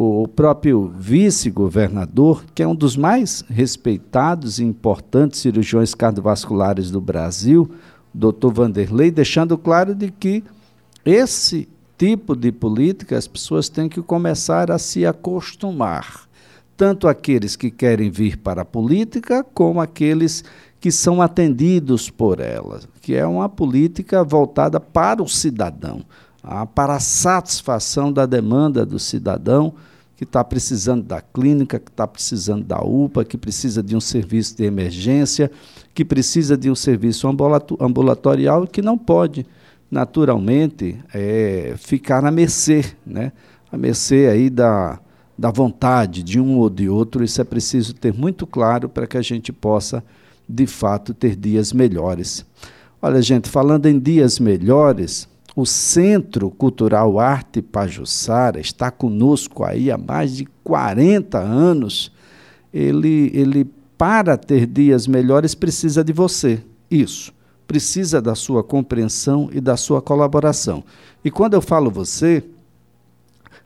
o próprio vice-governador, que é um dos mais respeitados e importantes cirurgiões cardiovasculares do Brasil, doutor Vanderlei, deixando claro de que esse tipo de política as pessoas têm que começar a se acostumar. Tanto aqueles que querem vir para a política, como aqueles que são atendidos por ela, que é uma política voltada para o cidadão, para a satisfação da demanda do cidadão que está precisando da clínica, que está precisando da UPA, que precisa de um serviço de emergência, que precisa de um serviço ambulatorial e que não pode, naturalmente, é, ficar à mercê, né? à mercê aí da, da vontade de um ou de outro. Isso é preciso ter muito claro para que a gente possa, de fato, ter dias melhores. Olha, gente, falando em dias melhores, o Centro Cultural Arte Pajussara está conosco aí há mais de 40 anos. Ele, ele para ter dias melhores, precisa de você. Isso. Precisa da sua compreensão e da sua colaboração. E quando eu falo você,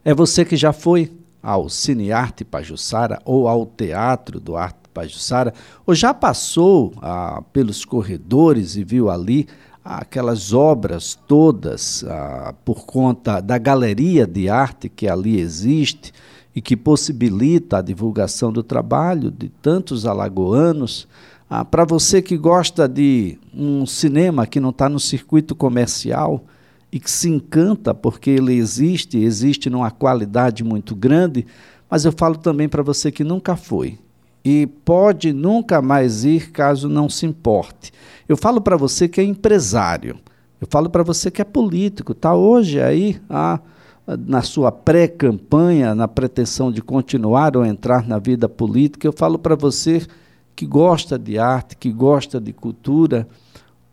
é você que já foi ao Cine Arte Pajussara ou ao Teatro do Arte Pajussara, ou já passou ah, pelos corredores e viu ali aquelas obras todas ah, por conta da galeria de arte que ali existe e que possibilita a divulgação do trabalho de tantos alagoanos. Ah, Para você que gosta de um cinema que não está no circuito comercial e que se encanta porque ele existe, existe numa qualidade muito grande, mas eu falo também para você que nunca foi e pode nunca mais ir caso não se importe. Eu falo para você que é empresário, eu falo para você que é político, está hoje aí ah, na sua pré-campanha, na pretensão de continuar ou entrar na vida política. Eu falo para você que gosta de arte, que gosta de cultura,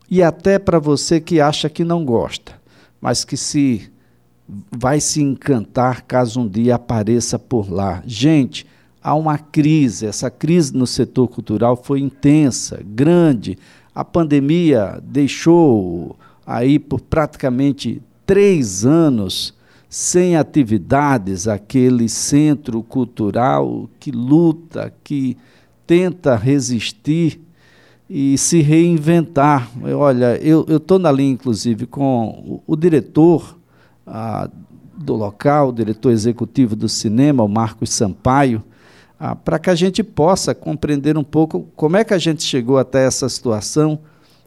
e até para você que acha que não gosta, mas que se vai se encantar caso um dia apareça por lá. Gente, há uma crise, essa crise no setor cultural foi intensa, grande. A pandemia deixou aí por praticamente três anos sem atividades aquele centro cultural que luta, que tenta resistir e se reinventar. Olha, eu estou na linha, inclusive, com o, o diretor ah, do local, o diretor executivo do cinema, o Marcos Sampaio, ah, para que a gente possa compreender um pouco como é que a gente chegou até essa situação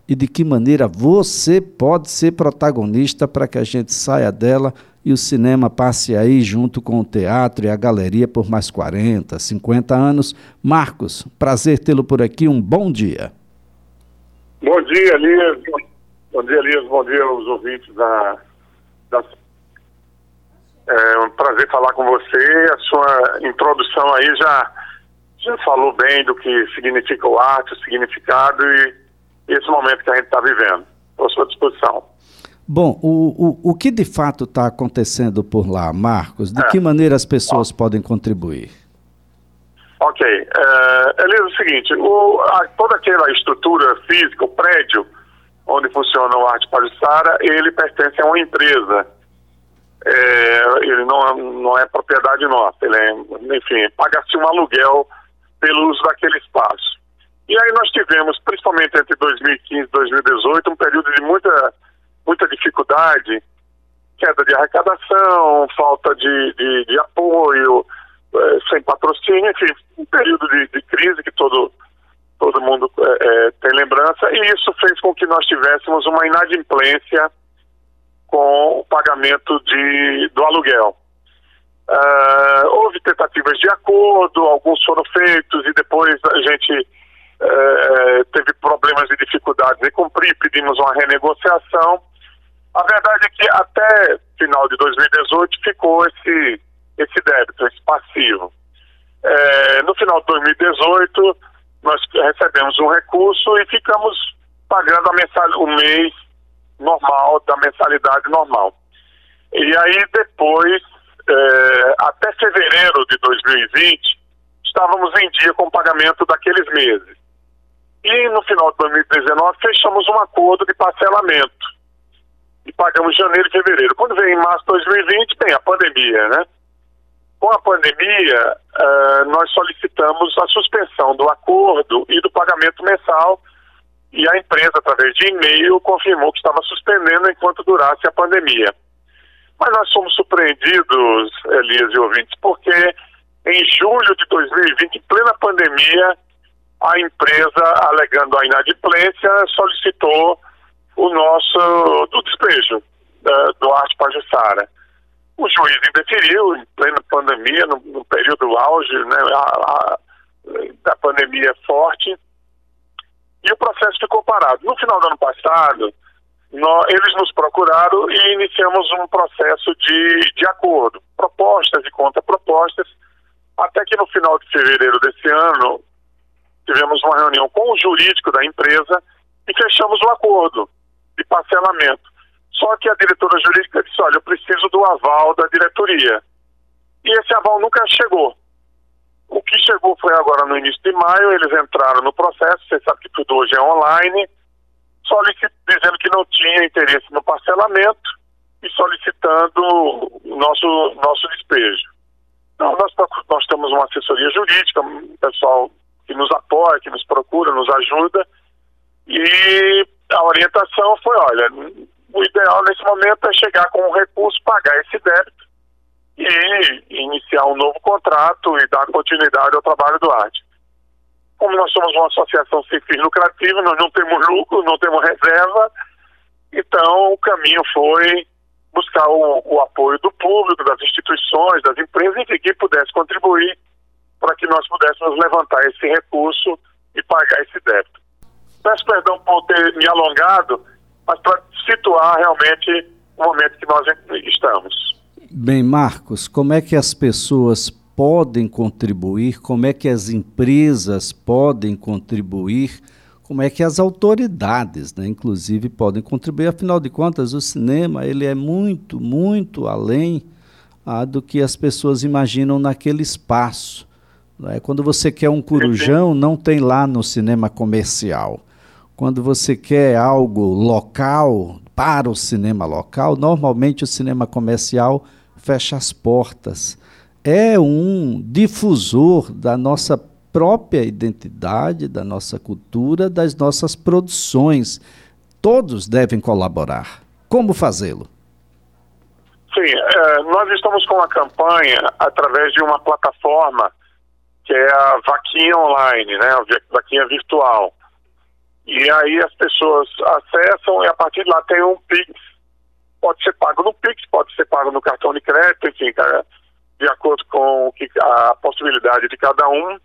e de que maneira você pode ser protagonista para que a gente saia dela e o cinema passe aí junto com o teatro e a galeria por mais 40, 50 anos. Marcos, prazer tê-lo por aqui, um bom dia. Bom dia, Elias. Bom dia, Elias. Bom dia aos ouvintes da, da é um prazer falar com você. A sua introdução aí já, já falou bem do que significa o arte, o significado e esse momento que a gente está vivendo. Estou à sua disposição. Bom, o, o, o que de fato está acontecendo por lá, Marcos? De é. que maneira as pessoas podem contribuir? Ok. É, Elisa, é o seguinte, o, a, toda aquela estrutura física, o prédio onde funciona o Arte Pajussara, ele pertence a uma empresa é, ele não, é, não é propriedade nossa, ele é, enfim, paga-se um aluguel pelo uso daquele espaço. E aí nós tivemos, principalmente entre 2015 e 2018, um período de muita, muita dificuldade, queda de arrecadação, falta de, de, de apoio, é, sem patrocínio, enfim, um período de, de crise que todo, todo mundo é, é, tem lembrança, e isso fez com que nós tivéssemos uma inadimplência com o pagamento de, do aluguel. Uh, houve tentativas de acordo, alguns foram feitos e depois a gente uh, teve problemas e dificuldades em cumprir, pedimos uma renegociação. A verdade é que até final de 2018 ficou esse, esse débito, esse passivo. Uh, no final de 2018, nós recebemos um recurso e ficamos pagando a mensal, o mês normal, da mensalidade normal. E aí depois, é, até fevereiro de 2020, estávamos em dia com o pagamento daqueles meses. E no final de 2019 fechamos um acordo de parcelamento. E pagamos janeiro e fevereiro. Quando veio em março de 2020, bem, a pandemia, né? Com a pandemia, uh, nós solicitamos a suspensão do acordo e do pagamento mensal e a empresa, através de e-mail, confirmou que estava suspendendo enquanto durasse a pandemia. Mas nós somos surpreendidos, Elias e ouvintes, porque em julho de 2020, em plena pandemia, a empresa, alegando a inadimplência, solicitou o nosso do despejo uh, do Arte Pajussara. O juiz indeferiu, em plena pandemia, no, no período auge né, a, a, da pandemia forte, e o processo ficou parado. No final do ano passado, nós, eles nos procuraram e iniciamos um processo de, de acordo, propostas e contrapropostas, até que no final de fevereiro desse ano, tivemos uma reunião com o jurídico da empresa e fechamos o acordo de parcelamento. Só que a diretora jurídica disse: olha, eu preciso do aval da diretoria. E esse aval nunca chegou. O que chegou foi agora no início de maio, eles entraram no processo, você sabe que tudo hoje é online, dizendo que não tinha interesse no parcelamento e solicitando o nosso, nosso despejo. Então, nós, nós temos uma assessoria jurídica, um pessoal que nos apoia, que nos procura, nos ajuda, e a orientação foi, olha, o ideal nesse momento é chegar com um recurso, pagar esse débito e iniciar um novo contrato e dar continuidade ao trabalho do arte. Como nós somos uma associação sem fins lucrativos, nós não temos lucro, não temos reserva, então o caminho foi buscar o, o apoio do público, das instituições, das empresas, enfim, quem pudesse contribuir para que nós pudéssemos levantar esse recurso e pagar esse débito. Peço perdão por ter me alongado, mas para situar realmente o momento que nós estamos. Bem, Marcos, como é que as pessoas podem contribuir? Como é que as empresas podem contribuir? Como é que as autoridades, né, inclusive, podem contribuir? Afinal de contas, o cinema ele é muito, muito além ah, do que as pessoas imaginam naquele espaço. Né? Quando você quer um corujão, não tem lá no cinema comercial. Quando você quer algo local, para o cinema local, normalmente o cinema comercial fecha as portas. É um difusor da nossa própria identidade, da nossa cultura, das nossas produções. Todos devem colaborar. Como fazê-lo? Sim, é, nós estamos com uma campanha através de uma plataforma que é a Vaquinha Online, né, a Vaquinha Virtual. E aí as pessoas acessam e a partir de lá tem um Pix. Pode ser pago no Pix, pode ser pago no cartão de crédito, enfim, de acordo com a possibilidade de cada um.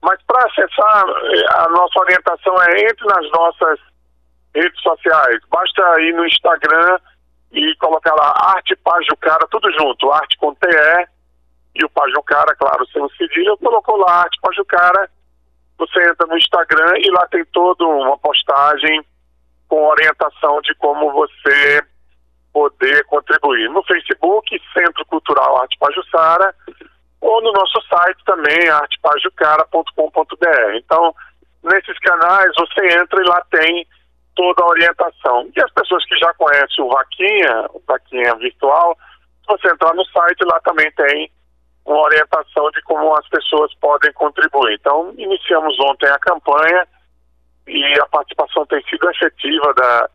Mas para acessar, a nossa orientação é entre nas nossas redes sociais. Basta ir no Instagram e colocar lá Arte Pajucara, tudo junto, Arte com TE e o Pajucara, claro, sem o cedilha, colocou lá Arte Pajucara você entra no Instagram e lá tem toda uma postagem com orientação de como você poder contribuir. No Facebook, Centro Cultural Arte Pajussara, ou no nosso site também, artepajucara.com.br. Então, nesses canais você entra e lá tem toda a orientação. E as pessoas que já conhecem o Vaquinha, o Vaquinha Virtual, se você entrar no site, lá também tem uma orientação de como as pessoas podem contribuir. Então, iniciamos ontem a campanha e a participação tem sido efetiva da,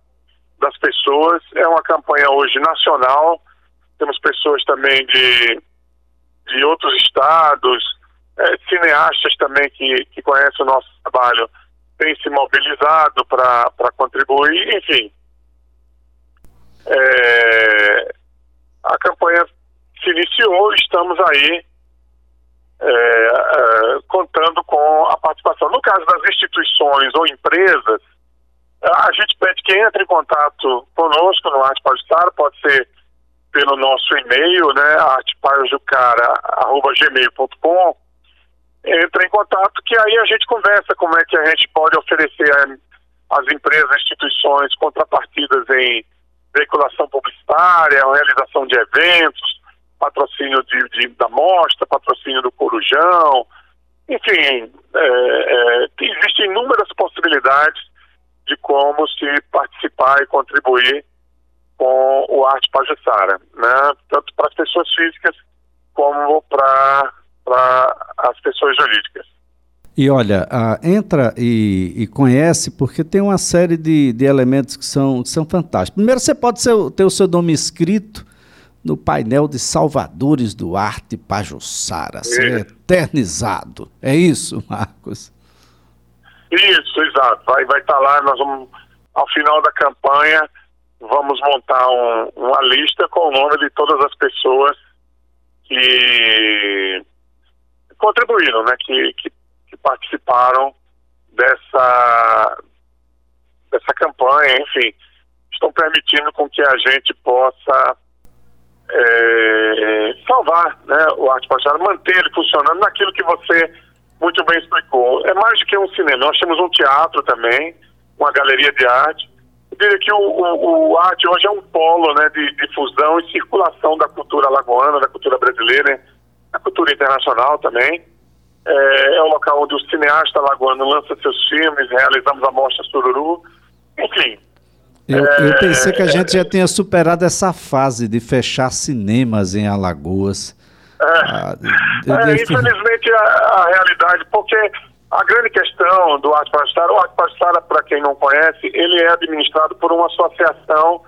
das pessoas. É uma campanha hoje nacional, temos pessoas também de, de outros estados, é, cineastas também que, que conhecem o nosso trabalho, têm se mobilizado para contribuir, enfim. É, a campanha se iniciou, estamos aí é, é, contando com a participação. No caso das instituições ou empresas, a gente pede que entre em contato conosco no Arte Pajucara, pode ser pelo nosso e-mail, né, artepajucara.gmail.com, entre em contato que aí a gente conversa como é que a gente pode oferecer às empresas, instituições, contrapartidas em veiculação publicitária, realização de eventos, patrocínio de, de, da mostra, patrocínio do Corujão, enfim, é, é, existem inúmeras possibilidades de como se participar e contribuir com o Arte Pajussara, né? tanto para as pessoas físicas como para as pessoas jurídicas. E olha, entra e, e, conhece, porque tem uma série de, de elementos que são, que são fantásticos. Primeiro, você pode ser, ter o seu nome escrito no painel de Salvadores do Arte Pajussara, ser eternizado. É isso, Marcos? Isso, exato. Vai estar vai tá lá, nós vamos, ao final da campanha, vamos montar um, uma lista com o nome de todas as pessoas que contribuíram, né, que, que que participaram dessa, dessa campanha, enfim, estão permitindo com que a gente possa é, salvar né, o arte pastoral, manter ele funcionando naquilo que você muito bem explicou. É mais do que um cinema, nós temos um teatro também, uma galeria de arte. Eu diria que o, o, o arte hoje é um polo né, de difusão e circulação da cultura alagoana, da cultura brasileira, da cultura internacional também. É, é um local onde o cineasta lagoano lança seus filmes, realizamos a Mostra Sururu, enfim. Eu, é, eu pensei que a gente já tinha superado essa fase de fechar cinemas em Alagoas. É, é, infelizmente a, a, realidade, porque a grande questão do Arte Pastora, o Arte Pastora, para quem não conhece, ele é administrado por uma associação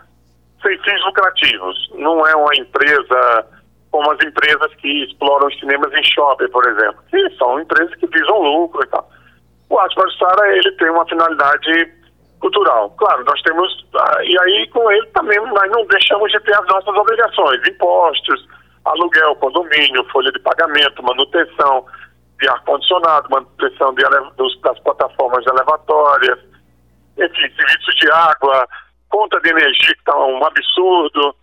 sem fins lucrativos. Não é uma empresa como as empresas que exploram os cinemas em shopping, por exemplo. que são empresas que visam lucro e tal. O Arte Sara, ele tem uma finalidade cultural. Claro, nós temos, ah, e aí com ele também nós não deixamos de ter as nossas obrigações, impostos, aluguel, condomínio, folha de pagamento, manutenção de ar-condicionado, manutenção de dos, das plataformas elevatórias, enfim, serviços de água, conta de energia que está um absurdo.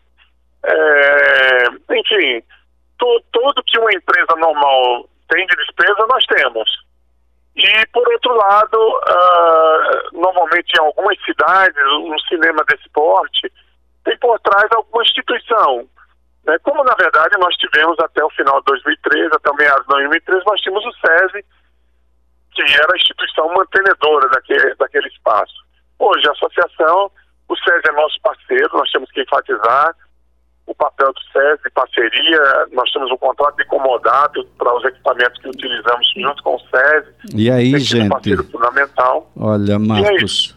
É, enfim, tu, tudo que uma empresa normal tem de despesa, nós temos. E, por outro lado, uh, normalmente em algumas cidades, um cinema desse porte tem por trás alguma instituição. Né? Como, na verdade, nós tivemos até o final de 2013, até o meados de 2013, nós tínhamos o SESI, que era a instituição mantenedora daquele, daquele espaço. Hoje, a associação, o SESI é nosso parceiro, nós temos que enfatizar, o papel do SESI, parceria, nós temos um contrato de comodato para os equipamentos que utilizamos junto com o SESI. E aí, gente? Um fundamental. Olha, Marcos,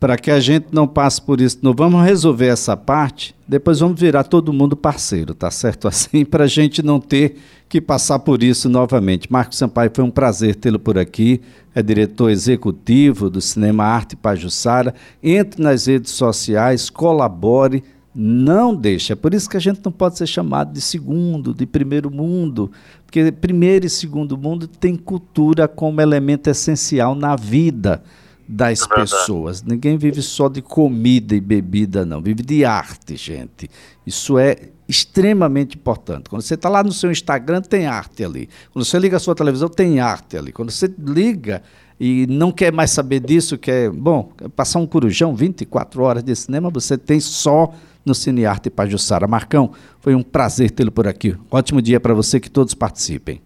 para que a gente não passe por isso, não vamos resolver essa parte, depois vamos virar todo mundo parceiro, tá certo assim, para a gente não ter que passar por isso novamente. Marcos Sampaio, foi um prazer tê-lo por aqui, é diretor executivo do Cinema Arte Pajussara. Entre nas redes sociais, colabore, não deixa. É por isso que a gente não pode ser chamado de segundo, de primeiro mundo, porque primeiro e segundo mundo tem cultura como elemento essencial na vida das é pessoas. Ninguém vive só de comida e bebida, não. Vive de arte, gente. Isso é extremamente importante. Quando você está lá no seu Instagram, tem arte ali. Quando você liga a sua televisão, tem arte ali. Quando você liga e não quer mais saber disso, quer, bom, passar um corujão, 24 horas de cinema, você tem só no Cinearte Pajussara. Marcão, foi um prazer tê-lo por aqui. Ótimo dia para você, que todos participem.